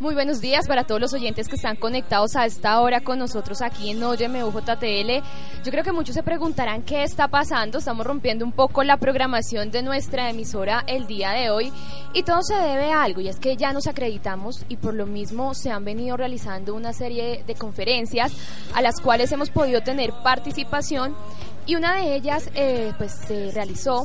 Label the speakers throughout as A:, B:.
A: Muy buenos días para todos los oyentes que están conectados a esta hora con nosotros aquí en Óyeme UJTL. Yo creo que muchos se preguntarán qué está pasando. Estamos rompiendo un poco la programación de nuestra emisora el día de hoy y todo se debe a algo y es que ya nos acreditamos y por lo mismo se han venido realizando una serie de conferencias a las cuales hemos podido tener participación y una de ellas eh, pues se realizó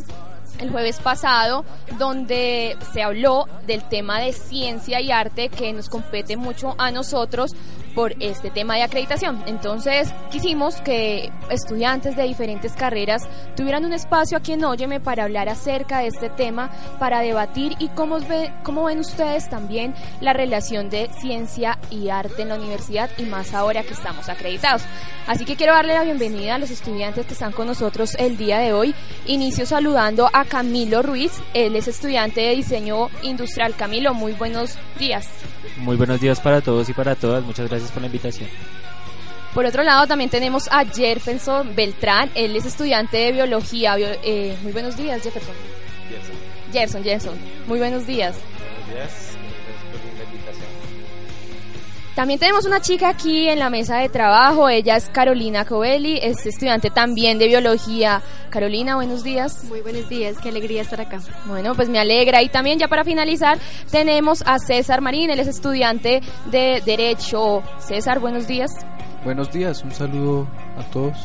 A: el jueves pasado, donde se habló del tema de ciencia y arte que nos compete mucho a nosotros por este tema de acreditación. Entonces quisimos que estudiantes de diferentes carreras tuvieran un espacio aquí en Óyeme para hablar acerca de este tema, para debatir y cómo, ve, cómo ven ustedes también la relación de ciencia y arte en la universidad y más ahora que estamos acreditados. Así que quiero darle la bienvenida a los estudiantes que están con nosotros el día de hoy. Inicio saludando a Camilo Ruiz, él es estudiante de diseño industrial. Camilo, muy buenos días.
B: Muy buenos días para todos y para todas. Muchas gracias por la invitación.
A: Por otro lado, también tenemos a Jefferson Beltrán. Él es estudiante de biología. Eh, muy buenos días, Jefferson. Gerson, Gerson. Muy buenos días.
C: Buenos días.
A: También tenemos una chica aquí en la mesa de trabajo, ella es Carolina Covelli, es estudiante también de biología. Carolina, buenos días.
D: Muy buenos días, qué alegría estar acá.
A: Bueno, pues me alegra. Y también ya para finalizar tenemos a César Marín, él es estudiante de Derecho. César, buenos días.
E: Buenos días, un saludo a todos.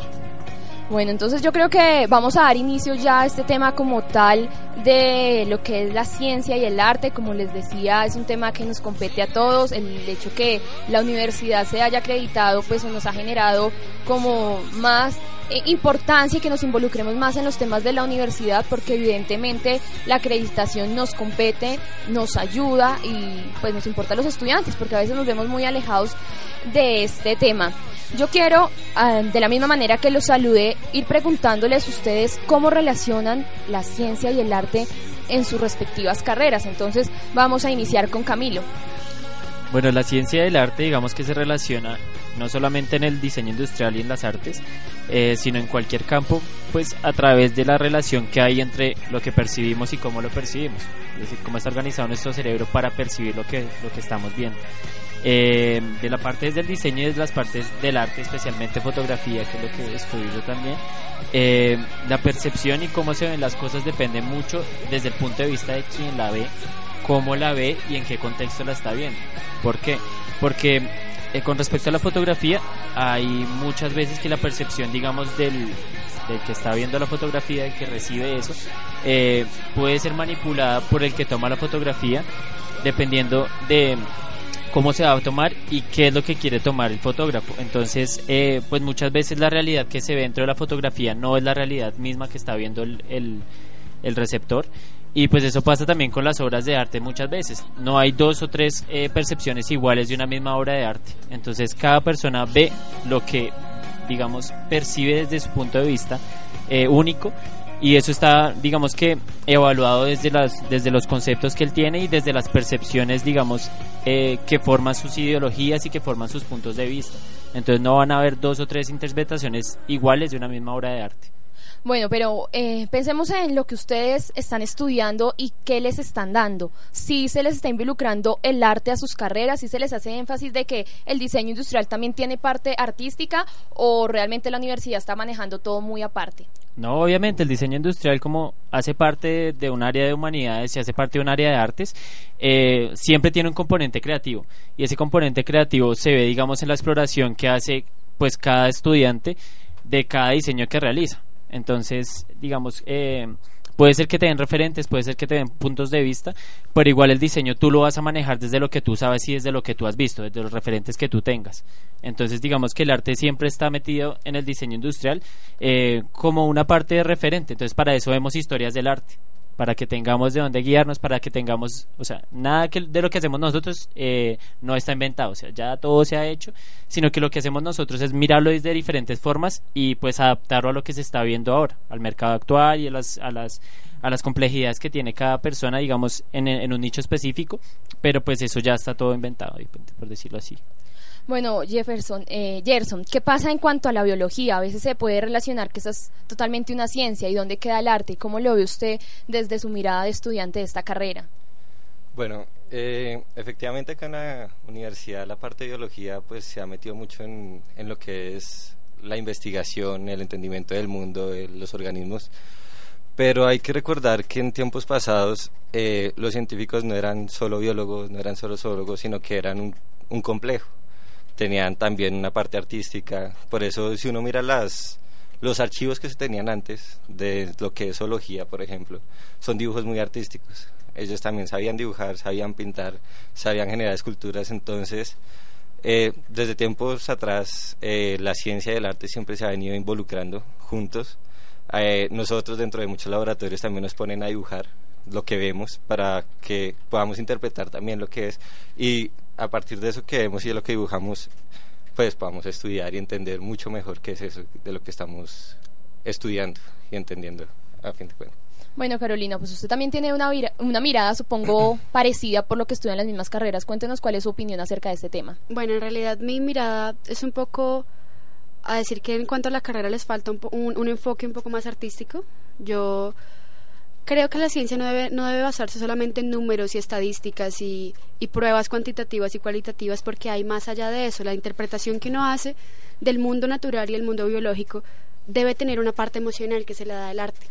A: Bueno, entonces yo creo que vamos a dar inicio ya a este tema como tal de lo que es la ciencia y el arte. Como les decía, es un tema que nos compete a todos. El hecho que la universidad se haya acreditado, pues nos ha generado como más importancia y que nos involucremos más en los temas de la universidad porque evidentemente la acreditación nos compete, nos ayuda y pues nos importa a los estudiantes porque a veces nos vemos muy alejados de este tema. Yo quiero, ah, de la misma manera que los saludé, ir preguntándoles a ustedes cómo relacionan la ciencia y el arte en sus respectivas carreras. Entonces vamos a iniciar con Camilo.
B: Bueno, la ciencia y el arte digamos que se relaciona no solamente en el diseño industrial y en las artes, eh, sino en cualquier campo, pues a través de la relación que hay entre lo que percibimos y cómo lo percibimos, es decir, cómo está organizado nuestro cerebro para percibir lo que, lo que estamos viendo. Eh, de la parte del diseño y de las partes del arte, especialmente fotografía, que es lo que estudio yo también, eh, la percepción y cómo se ven las cosas depende mucho desde el punto de vista de quien la ve, cómo la ve y en qué contexto la está viendo. ¿Por qué? Porque eh, con respecto a la fotografía, hay muchas veces que la percepción, digamos, del, del que está viendo la fotografía, del que recibe eso, puede ser manipulada por el que toma la fotografía, dependiendo de cómo se va a tomar y qué es lo que quiere tomar el fotógrafo. Entonces, eh, pues muchas veces la realidad que se ve dentro de la fotografía no es la realidad misma que está viendo el, el, receptor. Y pues eso pasa también con las obras de arte muchas veces. No hay dos o tres eh, percepciones iguales de una misma obra de arte. Entonces cada persona ve lo que, digamos, percibe desde su punto de vista eh, único y eso está digamos que evaluado desde las desde los conceptos que él tiene y desde las percepciones digamos eh, que forman sus ideologías y que forman sus puntos de vista. Entonces no van a haber dos o tres interpretaciones iguales de una misma obra de arte
A: bueno, pero eh, pensemos en lo que ustedes están estudiando y qué les están dando. Si se les está involucrando el arte a sus carreras, si se les hace énfasis de que el diseño industrial también tiene parte artística o realmente la universidad está manejando todo muy aparte.
B: No, obviamente el diseño industrial como hace parte de un área de humanidades y hace parte de un área de artes, eh, siempre tiene un componente creativo y ese componente creativo se ve, digamos, en la exploración que hace pues cada estudiante de cada diseño que realiza. Entonces, digamos, eh, puede ser que te den referentes, puede ser que te den puntos de vista, pero igual el diseño tú lo vas a manejar desde lo que tú sabes y desde lo que tú has visto, desde los referentes que tú tengas. Entonces, digamos que el arte siempre está metido en el diseño industrial eh, como una parte de referente. Entonces, para eso vemos historias del arte. Para que tengamos de dónde guiarnos, para que tengamos, o sea, nada que, de lo que hacemos nosotros eh, no está inventado, o sea, ya todo se ha hecho, sino que lo que hacemos nosotros es mirarlo desde diferentes formas y pues adaptarlo a lo que se está viendo ahora, al mercado actual y a las, a las, a las complejidades que tiene cada persona, digamos, en, en un nicho específico, pero pues eso ya está todo inventado, por decirlo así.
A: Bueno, Jefferson, eh, Gerson, ¿qué pasa en cuanto a la biología? A veces se puede relacionar que eso es totalmente una ciencia y dónde queda el arte. ¿Cómo lo ve usted desde su mirada de estudiante de esta carrera?
C: Bueno, eh, efectivamente acá en la universidad la parte de biología pues se ha metido mucho en, en lo que es la investigación, el entendimiento del mundo, de los organismos. Pero hay que recordar que en tiempos pasados eh, los científicos no eran solo biólogos, no eran solo zoólogos, sino que eran un, un complejo tenían también una parte artística. Por eso, si uno mira las, los archivos que se tenían antes de lo que es zoología, por ejemplo, son dibujos muy artísticos. Ellos también sabían dibujar, sabían pintar, sabían generar esculturas. Entonces, eh, desde tiempos atrás, eh, la ciencia y el arte siempre se ha venido involucrando juntos. Eh, nosotros dentro de muchos laboratorios también nos ponen a dibujar lo que vemos para que podamos interpretar también lo que es y a partir de eso que vemos y de lo que dibujamos, pues podamos estudiar y entender mucho mejor qué es eso de lo que estamos estudiando y entendiendo a fin de cuentas.
A: Bueno, Carolina, pues usted también tiene una, una mirada, supongo, parecida por lo que estudia en las mismas carreras. Cuéntenos cuál es su opinión acerca de este tema.
D: Bueno, en realidad mi mirada es un poco a decir que en cuanto a la carrera les falta un, un, un enfoque un poco más artístico. Yo Creo que la ciencia no debe, no debe basarse solamente en números y estadísticas y, y pruebas cuantitativas y cualitativas porque hay más allá de eso. La interpretación que uno hace del mundo natural y el mundo biológico debe tener una parte emocional que se le da el arte.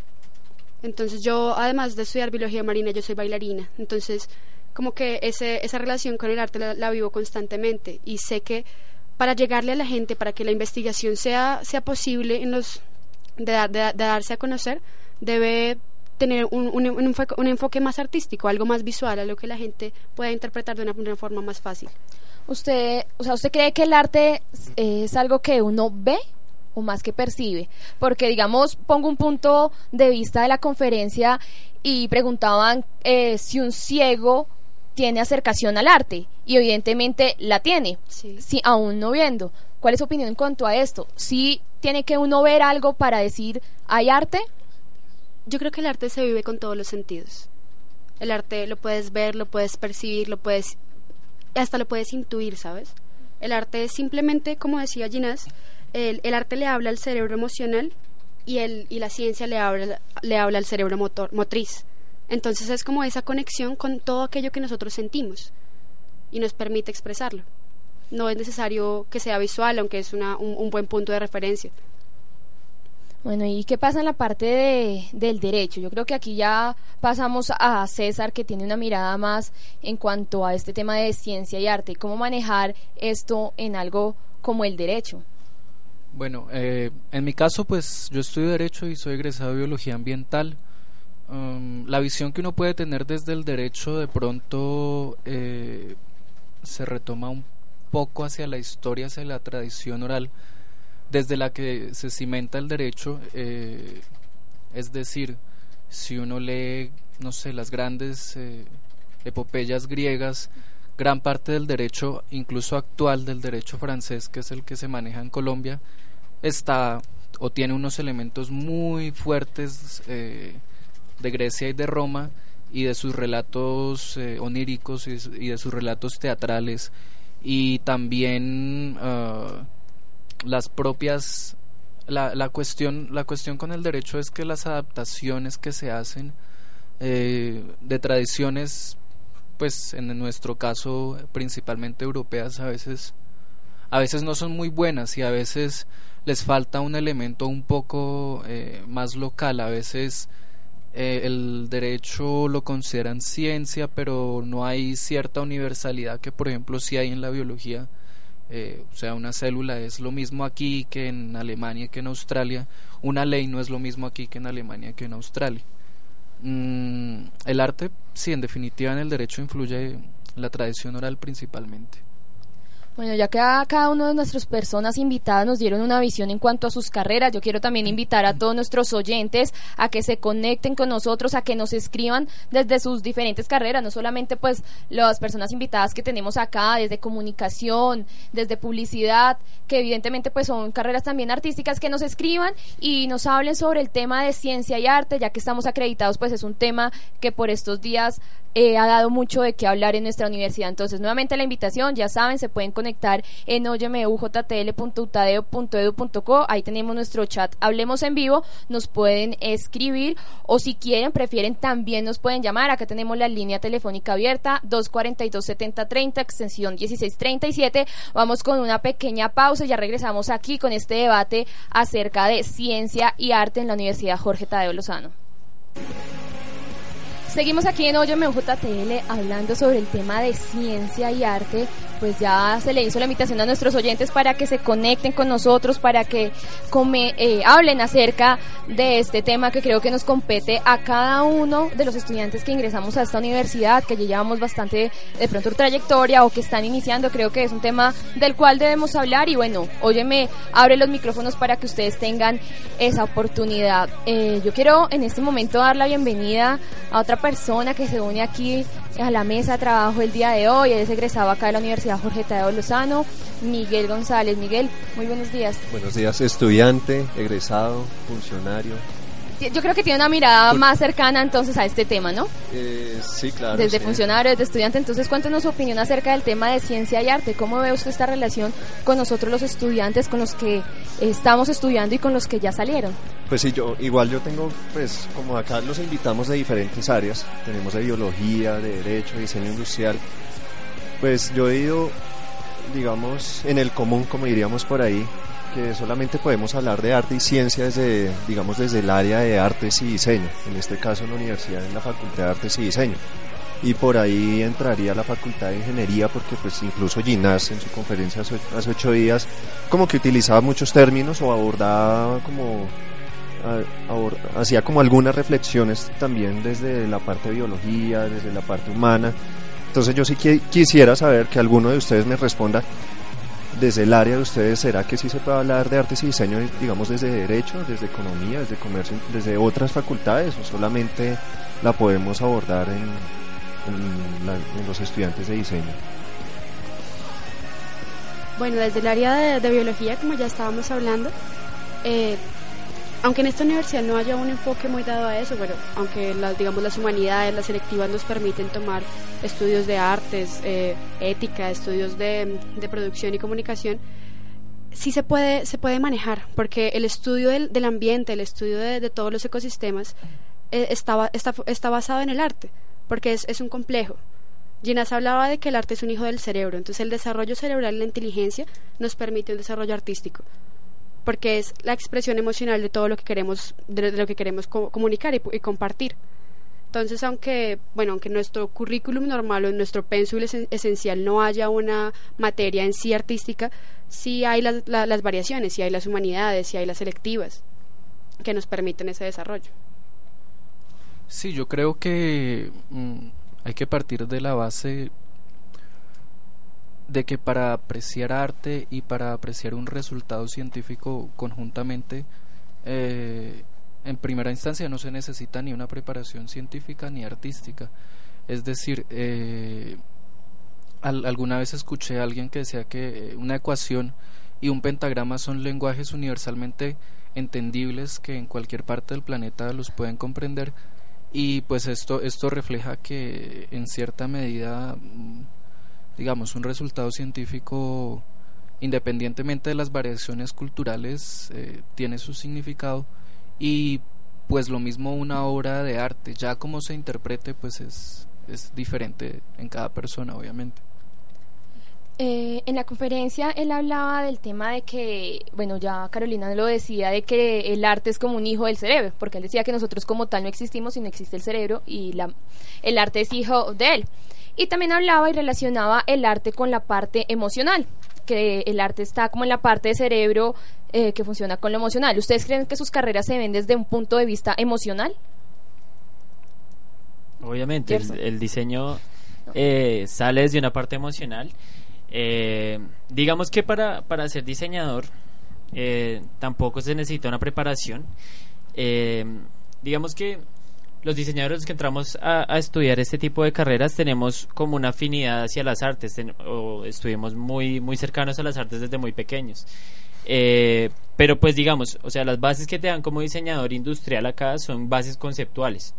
D: Entonces yo, además de estudiar biología marina, yo soy bailarina. Entonces, como que ese, esa relación con el arte la, vivo constantemente y sé que para llegarle a la gente, para que la investigación sea, sea posible en los, de darse a conocer, debe tener un, un, un, enfoque, más artístico, algo más visual, a lo que la gente pueda interpretar de una, forma más fácil.
A: Usted, o sea, ¿usted cree que el arte es algo que uno ve o más que percibe? Porque, digamos, pongo un punto de vista de la conferencia y preguntaban eh, si un ciego tiene acercación al arte y evidentemente la tiene, sí. si aún no viendo. ¿Cuál es su opinión en cuanto a esto? ¿Si tiene que uno ver algo para decir hay arte
D: yo creo que el arte se vive con todos los sentidos. El arte lo puedes ver, lo puedes percibir, lo puedes hasta lo puedes intuir, ¿sabes? El arte es simplemente, como decía Ginás, el, el, arte le habla al cerebro emocional y, el, y la ciencia le habla, le habla al cerebro motor, motriz. Entonces es como esa conexión con todo aquello que nosotros sentimos y nos permite expresarlo. No es necesario que sea visual, aunque es una, un buen punto de referencia.
A: Bueno, ¿y qué pasa en la parte de, del derecho? Yo creo que aquí ya pasamos a César, que tiene una mirada más en cuanto a este tema de ciencia y arte. ¿Cómo manejar esto en algo como el derecho?
E: Bueno, eh, en mi caso, pues yo estudio Derecho y soy egresado de Biología Ambiental. Um, la visión que uno puede tener desde el derecho de pronto eh, se retoma un poco hacia la historia, hacia la tradición oral desde la que se cimenta el derecho, eh, es decir, si uno lee, no sé, las grandes eh, epopeyas griegas, gran parte del derecho, incluso actual del derecho francés, que es el que se maneja en Colombia, está o tiene unos elementos muy fuertes eh, de Grecia y de Roma y de sus relatos oníricos y, de sus relatos teatrales. Y también uh, las propias la, la cuestión la cuestión con el derecho es que las adaptaciones que se hacen eh, de tradiciones pues en nuestro caso principalmente europeas a veces a veces no son muy buenas y a veces les falta un elemento un poco eh, más local. A veces eh, el derecho lo consideran ciencia pero no hay cierta universalidad que por ejemplo sí hay en la biología eh, o sea, una célula es lo mismo aquí que en Alemania que en Australia, una ley no es lo mismo aquí que en Alemania que en Australia. Mm, el arte, sí, en definitiva en el derecho influye la tradición oral principalmente.
A: Bueno, ya que cada uno de nuestras personas invitadas nos dieron una visión en cuanto a sus carreras, yo quiero también invitar a todos nuestros oyentes a que se conecten con nosotros, a que nos escriban desde sus diferentes carreras, no solamente pues las personas invitadas que tenemos acá, desde comunicación, desde publicidad, que evidentemente pues son carreras también artísticas, que nos escriban y nos hablen sobre el tema de ciencia y arte, ya que estamos acreditados, pues es un tema que por estos días eh, ha dado mucho de qué hablar en nuestra universidad. Entonces, nuevamente la invitación, ya saben, se pueden conectar en oymeujtl.utadeo.edu.co, ahí tenemos nuestro chat, hablemos en vivo, nos pueden escribir o si quieren, prefieren, también nos pueden llamar, acá tenemos la línea telefónica abierta, 242-7030, extensión 1637, vamos con una pequeña pausa y ya regresamos aquí con este debate acerca de ciencia y arte en la Universidad Jorge Tadeo Lozano. Seguimos aquí en Óyeme JTL hablando sobre el tema de ciencia y arte. Pues ya se le hizo la invitación a nuestros oyentes para que se conecten con nosotros, para que eh, hablen acerca de este tema que creo que nos compete a cada uno de los estudiantes que ingresamos a esta universidad, que ya llevamos bastante de pronto trayectoria o que están iniciando. Creo que es un tema del cual debemos hablar y bueno, Óyeme abre los micrófonos para que ustedes tengan esa oportunidad. Eh, yo quiero en este momento dar la bienvenida a otra persona que se une aquí a la mesa de trabajo el día de hoy. es egresado acá de la Universidad Jorge Tadeo Lozano, Miguel González. Miguel, muy buenos días.
F: Buenos días, estudiante, egresado, funcionario,
A: yo creo que tiene una mirada más cercana entonces a este tema, ¿no?
F: Eh, sí, claro.
A: Desde funcionario, desde estudiante. Entonces, cuéntenos su opinión acerca del tema de ciencia y arte. ¿Cómo ve usted esta relación con nosotros los estudiantes, con los que estamos estudiando y con los que ya salieron?
F: Pues sí, yo igual yo tengo, pues como acá los invitamos de diferentes áreas. Tenemos de biología, de derecho, de diseño industrial. Pues yo he ido, digamos, en el común, como diríamos por ahí, que solamente podemos hablar de arte y ciencia desde, digamos, desde el área de artes y diseño, en este caso en la universidad, en la Facultad de Artes y Diseño. Y por ahí entraría la Facultad de Ingeniería, porque pues incluso Ginás en su conferencia hace ocho días como que utilizaba muchos términos o abordaba como hacía como algunas reflexiones también desde la parte de biología, desde la parte humana. Entonces yo sí quisiera saber que alguno de ustedes me responda desde el área de ustedes, ¿será que sí se puede hablar de artes y diseño, digamos, desde derecho, desde economía, desde comercio, desde otras facultades o solamente la podemos abordar en, los estudiantes de diseño?
D: Bueno, desde el área de, biología, como ya estábamos hablando, eh, aunque en esta universidad no haya un enfoque muy dado a eso, bueno, aunque las, digamos las humanidades, las selectivas nos permiten tomar estudios de artes, eh, ética, estudios de, producción y comunicación, sí se puede, se puede manejar, porque el estudio del, del ambiente, el estudio de, todos los ecosistemas eh, está, está, basado en el arte, porque es, es un complejo. Ginás hablaba de que el arte es un hijo del cerebro, entonces el desarrollo cerebral y la inteligencia nos permite un desarrollo artístico porque es la expresión emocional de todo lo que queremos, de, lo que queremos comunicar y, compartir. Entonces, aunque, bueno, aunque nuestro currículum normal o en nuestro pénsul esencial no haya una materia en sí artística, sí hay las, las variaciones, sí hay las humanidades, sí hay las selectivas que nos permiten ese desarrollo.
E: Sí, yo creo que mm, hay que partir de la base de que para apreciar arte y para apreciar un resultado científico conjuntamente, eh, en primera instancia no se necesita ni una preparación científica ni artística. Es decir, eh, alguna vez escuché a alguien que decía que una ecuación y un pentagrama son lenguajes universalmente entendibles que en cualquier parte del planeta los pueden comprender y pues esto esto refleja que en cierta medida digamos, un resultado científico, independientemente de las variaciones culturales, eh, tiene su significado y pues lo mismo una obra de arte, ya como se interprete, pues es, es diferente en cada persona, obviamente.
A: Eh, en la conferencia él hablaba del tema de que, bueno, ya Carolina lo decía, de que el arte es como un hijo del cerebro, porque él decía que nosotros como tal no existimos y no existe el cerebro y la, el arte es hijo de él. Y también hablaba y relacionaba el arte con la parte emocional, que el arte está como en la parte del cerebro eh, que funciona con lo emocional. ¿Ustedes creen que sus carreras se ven desde un punto de vista emocional?
B: Obviamente, el, diseño eh, sale desde una parte emocional Eh, digamos que para, para ser diseñador eh, tampoco se necesita una preparación. Eh, digamos que los diseñadores que entramos a, estudiar este tipo de carreras tenemos como una afinidad hacia las artes o estuvimos muy, muy cercanos a las artes desde muy pequeños. Eh, pero pues digamos, o sea, las bases que te dan como diseñador industrial acá son bases conceptuales.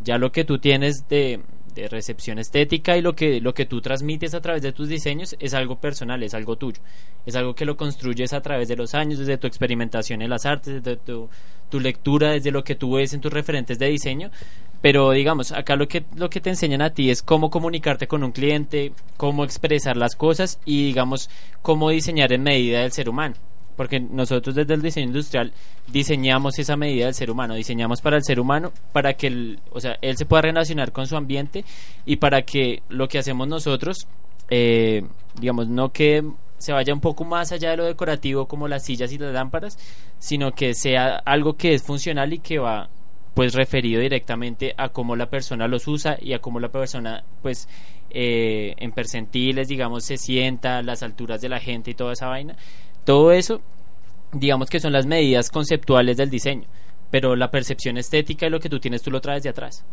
B: Ya lo que tú tienes de, de recepción estética y lo que, lo que tú transmites a través de tus diseños es algo personal, es algo tuyo. Es algo que lo construyes a través de los años, desde tu experimentación en las artes, desde tu, tu lectura, desde lo que tú ves en tus referentes de diseño. Pero digamos, acá lo que, lo que te enseñan a ti es cómo comunicarte con un cliente, cómo expresar las cosas y digamos, cómo diseñar en medida del ser humano porque nosotros desde el diseño industrial diseñamos esa medida del ser humano, diseñamos para el ser humano, para que el, o sea, él se pueda relacionar con su ambiente y para que lo que hacemos nosotros, eh, digamos, no que se vaya un poco más allá de lo decorativo como las sillas y las lámparas, sino que sea algo que es funcional y que va pues referido directamente a cómo la persona los usa y a cómo la persona pues eh, en percentiles digamos se sienta, las alturas de la gente y toda esa vaina todo eso, digamos que son las medidas conceptuales del diseño, pero la percepción estética y lo que tú tienes tú lo traes de atrás.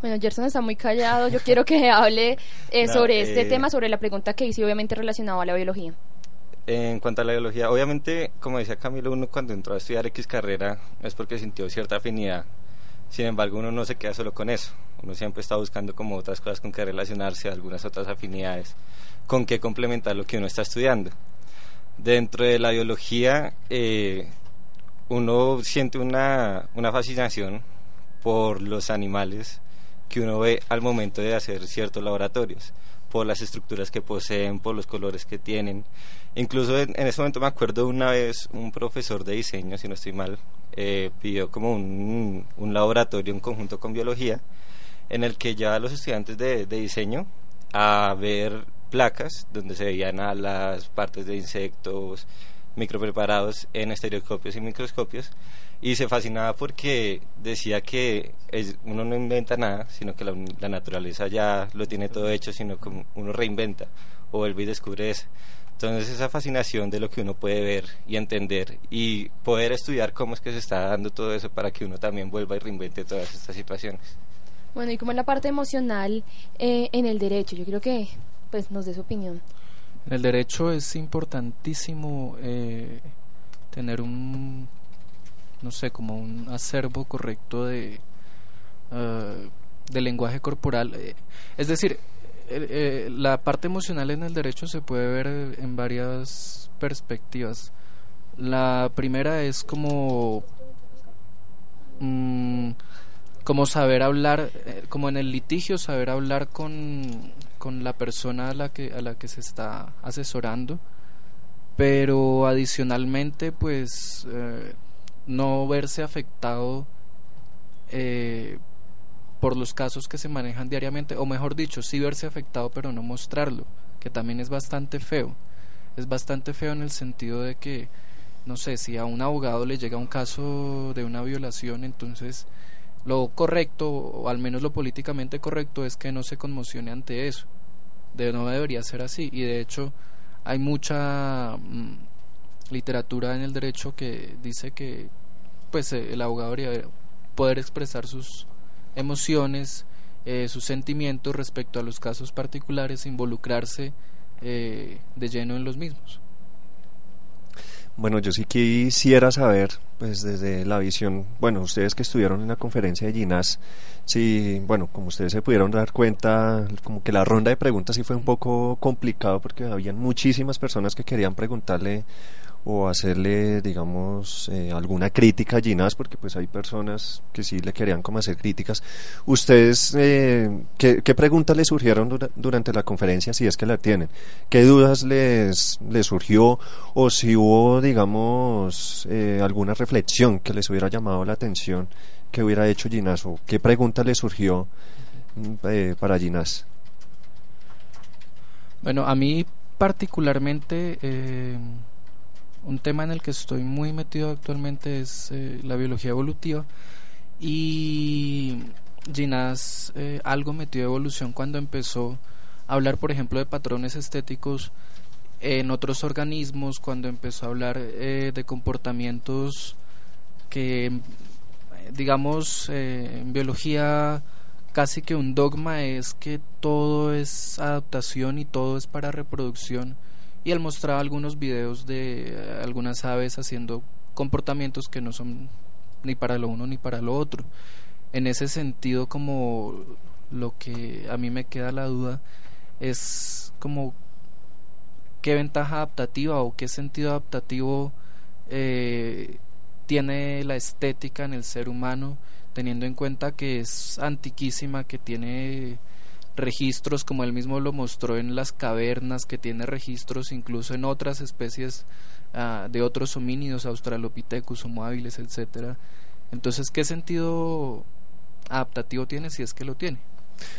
A: Bueno, Gerson está muy callado. Yo quiero que hable eh, sobre este eh, tema, sobre la pregunta que hice, obviamente relacionado a la biología.
C: En cuanto a la biología, obviamente, como decía Camilo, uno cuando entró a estudiar X carrera es porque sintió cierta afinidad. Sin embargo, uno no se queda solo con eso. Uno siempre está buscando como otras cosas con que relacionarse, algunas otras afinidades, con qué complementar lo que uno está estudiando. Dentro de la biología, eh, uno siente una, una fascinación por los animales que uno ve al momento de hacer ciertos laboratorios, por las estructuras que poseen, por los colores que tienen. Incluso en, ese momento me acuerdo una vez un profesor de diseño, si no estoy mal, eh, pidió como un, un, laboratorio en conjunto con biología, en el que ya los estudiantes de, de diseño a ver placas donde se veían alas, partes de insectos, micropreparados en estereoscopios y microscopios y se fascinaba porque decía que uno no inventa nada, sino que la, naturaleza ya lo tiene todo hecho, sino que uno reinventa o vuelve y descubre eso. Entonces esa fascinación de lo que uno puede ver y entender y poder estudiar cómo es que se está dando todo eso para que uno también vuelva y reinvente todas estas situaciones.
A: Bueno, y como en la parte emocional eh, en el derecho, yo creo que pues nos dé su opinión.
E: En el derecho es importantísimo eh, tener un, no sé, como un acervo correcto de, uh, de lenguaje corporal. Eh, es decir, eh, la parte emocional en el derecho se puede ver en varias perspectivas. La primera es como mm, como saber hablar, como en el litigio, saber hablar con, con la persona a la que, a la que se está asesorando, pero adicionalmente pues eh, no verse afectado eh, por los casos que se manejan diariamente, o mejor dicho, sí verse afectado pero no mostrarlo, que también es bastante feo. Es bastante feo en el sentido de que, no sé, si a un abogado le llega un caso de una violación, entonces lo correcto, o al menos lo políticamente correcto, es que no se conmocione ante eso. De, no debería ser así. Y de hecho, hay mucha mm, literatura en el derecho que dice que pues eh, el abogado debería poder expresar sus emociones, eh, sus sentimientos respecto a los casos particulares, involucrarse eh, de lleno en los mismos.
F: Bueno, yo sí quisiera saber, pues desde la visión, bueno, ustedes que estuvieron en la conferencia de Ginas, si, bueno, como ustedes se pudieron dar cuenta, como que la ronda de preguntas sí fue un poco complicado porque habían muchísimas personas que querían preguntarle o hacerle, digamos, eh, alguna crítica a Ginás, porque pues hay personas que sí le querían como hacer críticas. ¿Ustedes eh, ¿qué, preguntas les surgieron durante la conferencia, si es que la tienen? ¿Qué dudas les, les surgió? O si hubo, digamos, eh, alguna reflexión que les hubiera llamado la atención que hubiera hecho Ginás, o qué pregunta les surgió para Ginás?
E: Bueno, a mí particularmente un tema en el que estoy muy metido actualmente es eh, la biología evolutiva y Ginás eh, algo metió evolución cuando empezó hablar, por ejemplo, de patrones estéticos en otros organismos, cuando empezó a hablar eh, de comportamientos que, digamos, en biología casi que un dogma es que todo es adaptación y todo es para reproducción. Y él mostraba algunos videos de eh, algunas aves haciendo comportamientos que no son ni para lo uno ni para lo otro. En ese sentido, como lo que a mí me queda la duda es como qué ventaja adaptativa o qué sentido adaptativo eh, tiene la estética en el ser humano, teniendo en cuenta que es antiquísima, que tiene registros, como él mismo lo mostró en las cavernas, que tiene registros incluso en otras especies ah, de otros homínidos, Australopithecus, Homo habilis, etcétera. Entonces, ¿qué sentido adaptativo tiene si es que lo tiene?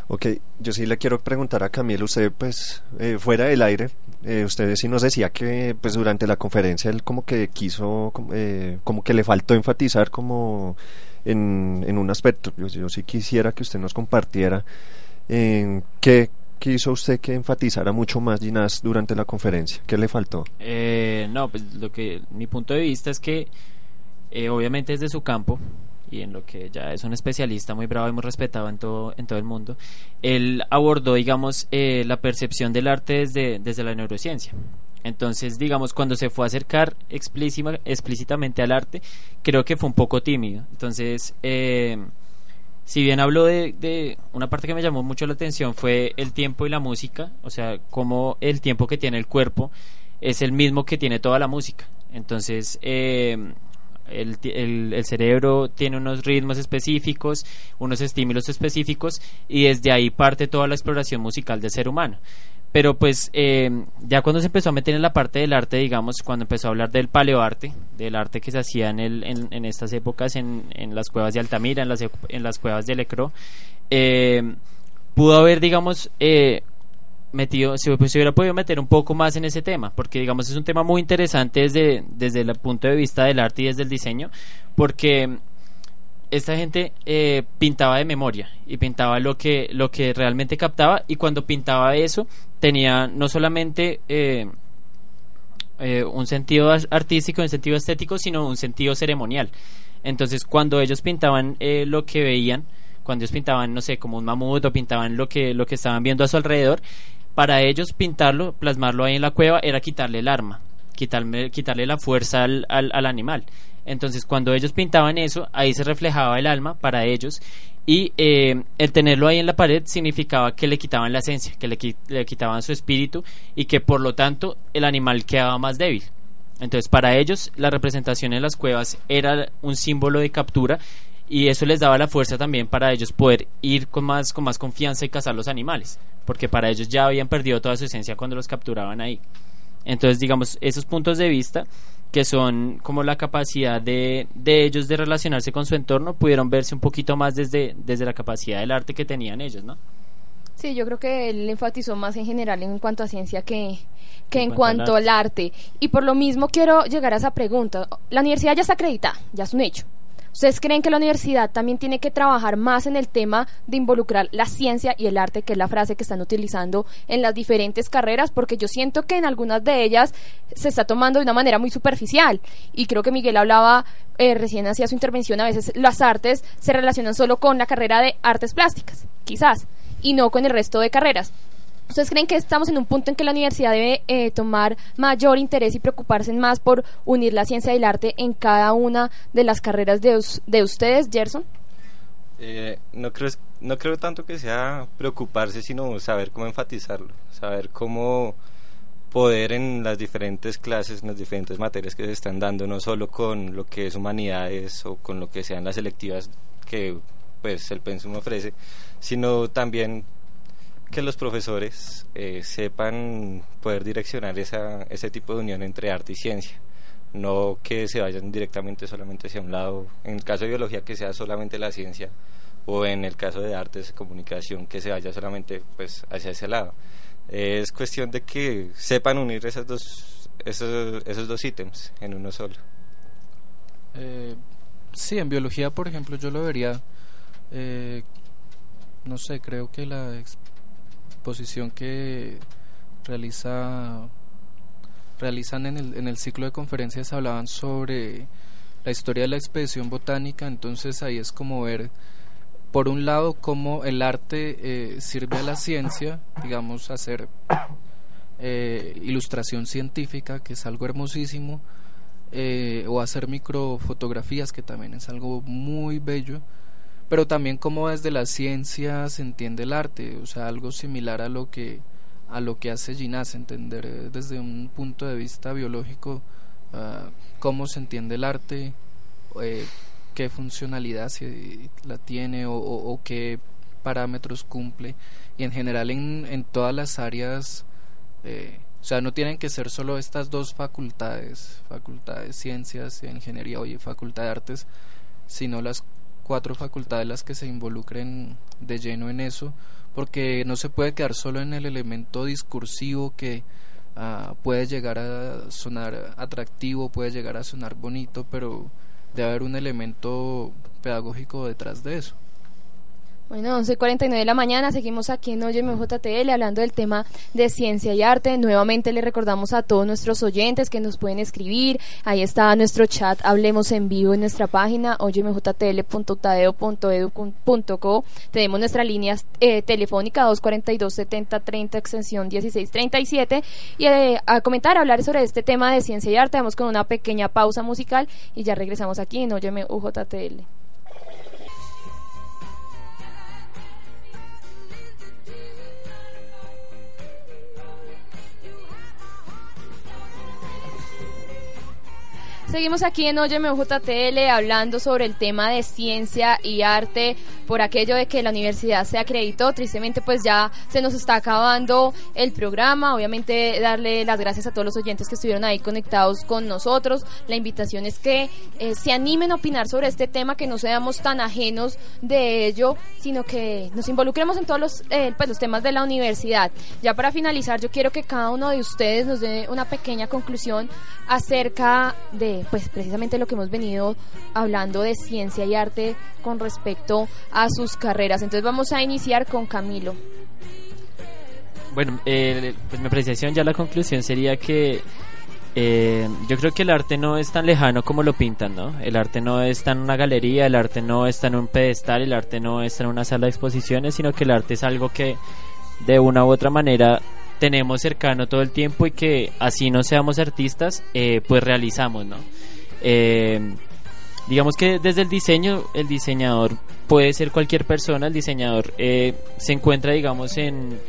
F: Ok, yo sí le quiero preguntar a Camilo, usted pues eh, fuera del aire, eh, usted sí nos decía que pues durante la conferencia él como que quiso, eh, como que le faltó enfatizar como en, en un aspecto, yo, yo, sí quisiera que usted nos compartiera en qué quiso usted que enfatizara mucho más Ginás durante la conferencia, ¿qué le faltó?
B: no, pues lo que mi punto de vista es que obviamente es de su campo, y en lo que ya es un especialista muy bravo y muy respetado en todo, en todo el mundo, él abordó, digamos, eh, la percepción del arte desde, desde la neurociencia. Entonces, digamos, cuando se fue a acercar explícitamente al arte, creo que fue un poco tímido. Entonces, eh, si bien habló de, de, una parte que me llamó mucho la atención fue el tiempo y la música, o sea, cómo el tiempo que tiene el cuerpo es el mismo que tiene toda la música. Entonces, eh, el, el, cerebro tiene unos ritmos específicos, unos estímulos específicos y desde ahí parte toda la exploración musical del ser humano. Pero pues eh, ya cuando se empezó a meter en la parte del arte, digamos, cuando empezó a hablar del paleoarte, del arte que se hacía en, el, en, estas épocas en, en, las cuevas de Altamira, en las, en las cuevas de Lecro, eh, pudo haber, digamos, eh, metido, si pues, hubiera podido meter un poco más en ese tema, porque digamos es un tema muy interesante desde, desde el punto de vista del arte y desde el diseño, porque esta gente eh, pintaba de memoria y pintaba lo que, lo que realmente captaba y cuando pintaba eso tenía no solamente eh, eh, un sentido artístico, un sentido estético, sino un sentido ceremonial. Entonces cuando ellos pintaban lo que veían, cuando ellos pintaban, no sé, como un mamut o pintaban lo que, lo que estaban viendo a su alrededor, para ellos pintarlo, plasmarlo ahí en la cueva, era quitarle el arma, quitarle, quitarle la fuerza al, al, animal. Entonces, cuando ellos pintaban eso, ahí se reflejaba el alma para ellos y eh, el tenerlo ahí en la pared significaba que le quitaban la esencia, que le, le, quitaban su espíritu y que por lo tanto el animal quedaba más débil. Entonces para ellos la representación en las cuevas era un símbolo de captura y eso les daba la fuerza también para ellos poder ir con más, con más confianza y cazar los animales, porque para ellos ya habían perdido toda su esencia cuando los capturaban ahí. Entonces, digamos, esos puntos de vista que son como la capacidad de, de ellos de relacionarse con su entorno, pudieron verse un poquito más desde, desde la capacidad del arte que tenían ellos, ¿no?
A: Sí, yo creo que él enfatizó más en general en cuanto a ciencia que, que en, cuanto, al arte. Y por lo mismo quiero llegar a esa pregunta. La universidad ya está acreditada, ya es un hecho. ¿Ustedes creen que la universidad también tiene que trabajar más en el tema de involucrar la ciencia y el arte, que es la frase que están utilizando en las diferentes carreras? Porque yo siento que en algunas de ellas se está tomando de una manera muy superficial. Y creo que Miguel hablaba, eh, recién hacía su intervención, a veces las artes se relacionan solo con la carrera de artes plásticas, quizás, y no con el resto de carreras. ¿Ustedes creen que estamos en un punto en que la universidad debe eh, tomar mayor interés y preocuparse más por unir la ciencia y el arte en cada una de las carreras de, de ustedes, Gerson?
C: Eh, no, creo, no creo tanto que sea preocuparse, sino saber cómo enfatizarlo, saber cómo poder en las diferentes clases, en las diferentes materias que se están dando, no solo con lo que es humanidades o con lo que sean las selectivas que pues el pensum ofrece, sino también que los profesores eh, sepan poder direccionar esa, ese tipo de unión entre arte y ciencia, no que se vayan directamente solamente hacia un lado, en el caso de biología que sea solamente la ciencia o en el caso de artes comunicación que se vaya solamente pues hacia ese lado. Es cuestión de que sepan unir esos dos, esos, esos dos ítems en uno solo.
E: Eh, sí, en biología, por ejemplo, yo lo vería, eh, no sé, creo que la exposición que realiza realizan en el, en el ciclo de conferencias hablaban sobre la historia de la expedición botánica, entonces ahí es como ver por un lado cómo el arte eh, sirve a la ciencia, digamos hacer eh, ilustración científica, que es algo hermosísimo, eh, o hacer microfotografías, que también es algo muy bello, pero también cómo desde la ciencia se entiende el arte, o sea, algo similar a lo que a lo que hace Ginás, entender eh, desde un punto de vista biológico uh, cómo se entiende el arte, eh, qué funcionalidad si la tiene o, qué parámetros cumple. Y en general en, en todas las áreas, eh, o sea, no tienen que ser solo estas dos facultades, facultad de ciencias, de ingeniería y facultad de artes, sino las cuatro facultades las que se involucren de lleno en eso porque no se puede quedar solo en el elemento discursivo que uh, puede llegar a sonar atractivo, puede llegar a sonar bonito, pero debe haber un elemento pedagógico detrás de eso.
A: Bueno, 11.49 de la mañana, seguimos aquí en Oye hablando del tema de ciencia y arte. Nuevamente le recordamos a todos nuestros oyentes que nos pueden escribir. Ahí está nuestro chat, hablemos en vivo en nuestra página, oyemjtl.tadeo.edu.co. Tenemos nuestra línea eh, telefónica 242-7030, extensión 1637. Y eh, a comentar, a hablar sobre este tema de ciencia y arte, vamos con una pequeña pausa musical y ya regresamos aquí en UJTL. Seguimos aquí en Óyeme UJTL hablando sobre el tema de ciencia y arte por aquello de que la universidad se acreditó. Tristemente pues ya se nos está acabando el programa. Obviamente darle las gracias a todos los oyentes que estuvieron ahí conectados con nosotros. La invitación es que eh, se animen a opinar sobre este tema, que no seamos tan ajenos de ello, sino que nos involucremos en todos los, eh, pues, los temas de la universidad. Ya para finalizar yo quiero que cada uno de ustedes nos dé una pequeña conclusión acerca de pues precisamente lo que hemos venido hablando de ciencia y arte con respecto a sus carreras. Entonces vamos a iniciar con Camilo.
B: Bueno, eh, pues mi apreciación ya la conclusión sería que eh, yo creo que el arte no es tan lejano como lo pintan, ¿no? El arte no está en una galería, el arte no está en un pedestal, el arte no está en una sala de exposiciones, sino que el arte es algo que de una u otra manera tenemos cercano todo el tiempo y que así no seamos artistas, eh, pues realizamos, ¿no? Eh, digamos que desde el diseño, el diseñador puede ser cualquier persona, el diseñador eh, se encuentra, digamos, en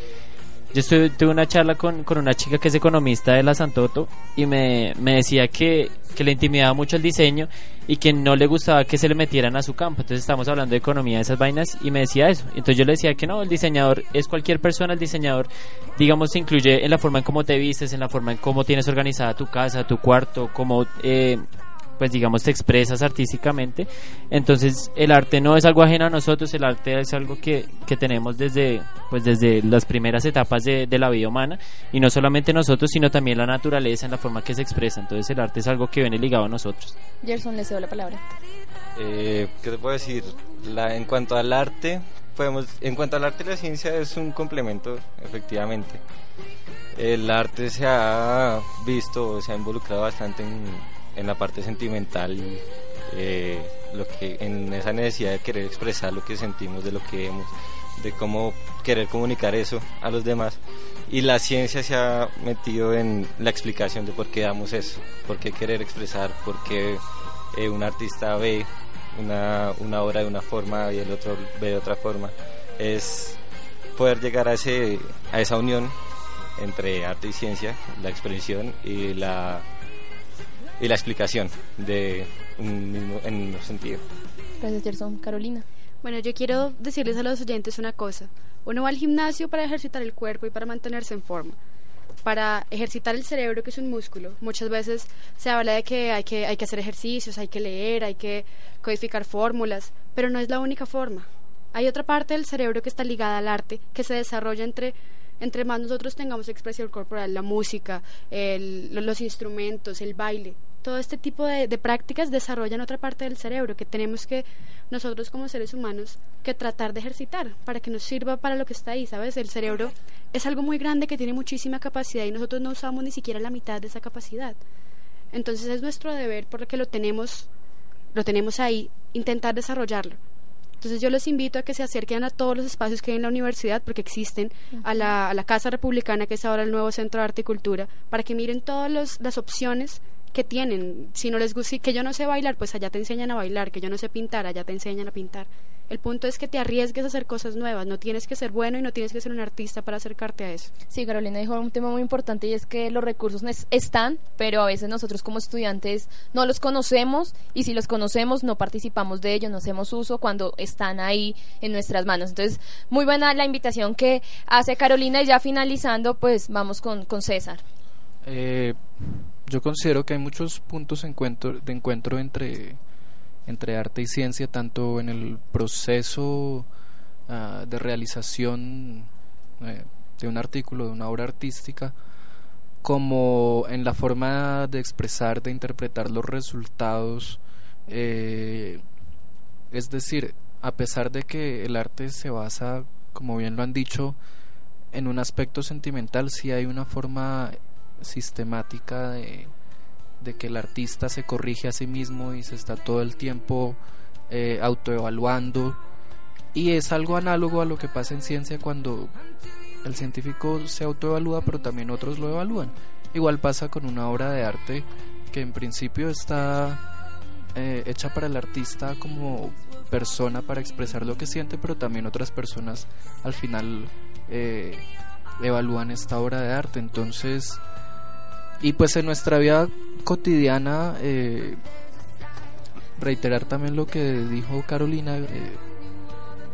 B: yo estuve, tuve una charla con, con, una chica que es economista de la Santoto y me, me decía que, que, le intimidaba mucho el diseño y que no le gustaba que se le metieran a su campo. Entonces estamos hablando de economía de esas vainas y me decía eso. Entonces yo le decía que no, el diseñador es cualquier persona, el diseñador, digamos, se incluye en la forma en cómo te vistes, en la forma en cómo tienes organizada tu casa, tu cuarto, cómo eh, pues digamos te expresas artísticamente. Entonces el arte no es algo ajeno a nosotros, el arte es algo que, que tenemos desde, pues desde las primeras etapas de, de, la vida humana y no solamente nosotros, sino también la naturaleza en la forma que se expresa. Entonces el arte es algo que viene ligado a nosotros.
A: Gerson, le cedo la palabra.
C: Eh, ¿Qué te puedo decir? La, en cuanto al arte, podemos, en cuanto al arte la ciencia es un complemento, efectivamente. El arte se ha visto, se ha involucrado bastante en en la parte sentimental eh, lo que en esa necesidad de querer expresar lo que sentimos de lo que vemos de cómo querer comunicar eso a los demás. Y la ciencia se ha metido en la explicación de por qué damos eso por qué querer expresar por qué eh, un artista ve una, una obra de una forma y el otro ve de otra forma. Es poder llegar a ese a esa unión entre arte y ciencia la expresión y la y la explicación de un mismo, en un mismo sentido.
A: Gracias, Gerson. Carolina.
D: Bueno, yo quiero decirles a los oyentes una cosa. Uno va al gimnasio para ejercitar el cuerpo y para mantenerse en forma. Para ejercitar el cerebro, que es un músculo. Muchas veces se habla de que hay que, hay que hacer ejercicios, hay que leer, hay que codificar fórmulas, pero no es la única forma. Hay otra parte del cerebro que está ligada al arte, que se desarrolla entre entre más nosotros tengamos expresión corporal, la música, el, los instrumentos, el baile, todo este tipo de, de, prácticas desarrollan otra parte del cerebro que tenemos que nosotros como seres humanos que tratar de ejercitar para que nos sirva para lo que está ahí, ¿sabes? El cerebro es algo muy grande que tiene muchísima capacidad y nosotros no usamos ni siquiera la mitad de esa capacidad. Entonces es nuestro deber porque lo tenemos lo tenemos ahí, intentar desarrollarlo. Entonces yo les invito a que se acerquen a todos los espacios que hay en la universidad, porque existen, a, la, a la Casa Republicana, que es ahora el nuevo Centro de Arte y Cultura, para que miren todas las opciones que tienen. Si no les gusta, que yo no sé bailar, pues allá te enseñan a bailar, que yo no sé pintar, allá te enseñan a pintar. El punto es que te arriesgues a hacer cosas nuevas, no tienes que ser bueno y no tienes que ser un artista para acercarte a eso.
A: Sí, Carolina dijo un tema muy importante y es que los recursos están, pero a veces nosotros como estudiantes no los conocemos y si los conocemos no participamos de ellos, no hacemos uso cuando están ahí en nuestras manos. Entonces, muy buena la invitación que hace Carolina y ya finalizando, pues vamos con, con César.
E: Eh, yo considero que hay muchos puntos de encuentro, entre, entre arte y ciencia, tanto en el proceso ah, de realización eh, de un artículo, de una obra artística, como en la forma de expresar, de interpretar los resultados. Eh, es decir, a pesar de que el arte se basa, como bien lo han dicho, en un aspecto sentimental, sí hay una forma sistemática de, que el artista se corrige a sí mismo y se está todo el tiempo eh, autoevaluando. Y es algo análogo a lo que pasa en ciencia cuando el científico se autoevalúa, pero también otros lo evalúan. Igual pasa con una obra de arte que en principio está eh, hecha para el artista como persona para expresar lo que siente, pero también otras personas al final eh, evalúan esta obra de arte. Entonces, y pues en nuestra vida cotidiana, eh, reiterar también lo que dijo Carolina, eh,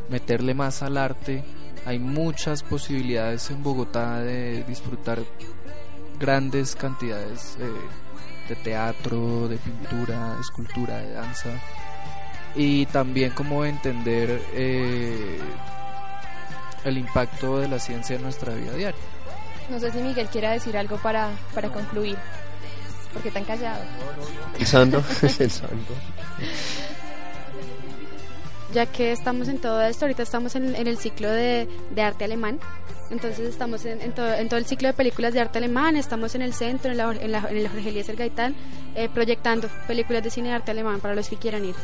E: meterle más al arte. Hay muchas posibilidades en Bogotá de disfrutar grandes cantidades eh, de teatro, de pintura, de escultura, de danza. Y también como entender el impacto de la ciencia en nuestra vida diaria.
A: No sé si Miguel quiera decir algo para, para concluir, porque tan callado.
F: Pensando, pensando.
D: Ya que estamos en todo esto, ahorita estamos en, el ciclo de, de, arte alemán, entonces estamos en, todo, en, todo, el ciclo de películas de arte alemán, estamos en el centro, en, la, en, la, en el Jorge Eliezer Gaitán, eh, proyectando películas de cine de arte alemán para los que quieran ir.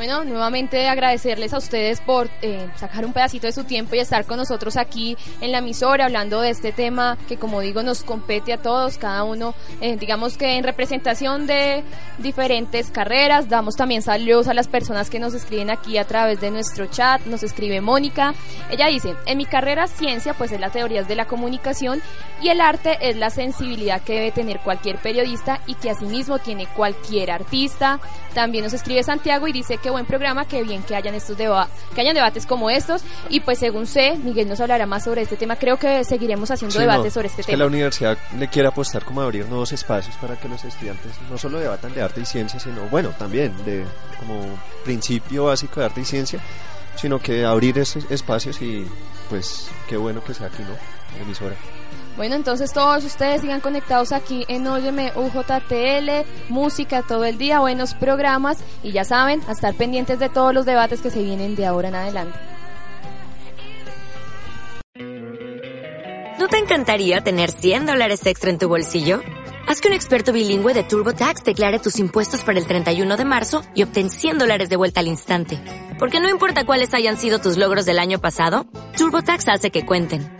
A: Bueno, nuevamente agradecerles a ustedes por eh, sacar un pedacito de su tiempo y estar con nosotros aquí en la emisora hablando de este tema que como digo nos compete a todos, cada uno, eh, digamos que en representación de diferentes carreras, damos también saludos a las personas que nos escriben aquí a través de nuestro chat, nos escribe Mónica, ella dice, en mi carrera ciencia pues es la teoría de la comunicación y el arte es la sensibilidad que debe tener cualquier periodista y que asimismo tiene cualquier artista, también nos escribe Santiago y dice que buen programa, qué bien que hayan estos que hayan debates como estos y pues según sé, Miguel nos hablará más sobre este tema. Creo que seguiremos haciendo debates sobre este tema.
F: Que la universidad le quiere apostar como a abrir nuevos espacios para que los estudiantes no solo debatan de arte y ciencia, sino bueno, también de como principio básico de arte y ciencia, sino que abrir esos espacios y pues qué bueno que sea aquí, ¿no? Emisora.
A: Bueno, entonces todos ustedes sigan conectados aquí en Óyeme UJTL, música todo el día, buenos programas y ya saben, a estar pendientes de todos los debates que se vienen de ahora en adelante.
G: ¿No te encantaría tener 100 dólares extra en tu bolsillo? Haz que un experto bilingüe de TurboTax declare tus impuestos para el 31 de marzo y obtén 100 dólares de vuelta al instante. Porque no importa cuáles hayan sido tus logros del año pasado, TurboTax hace que cuenten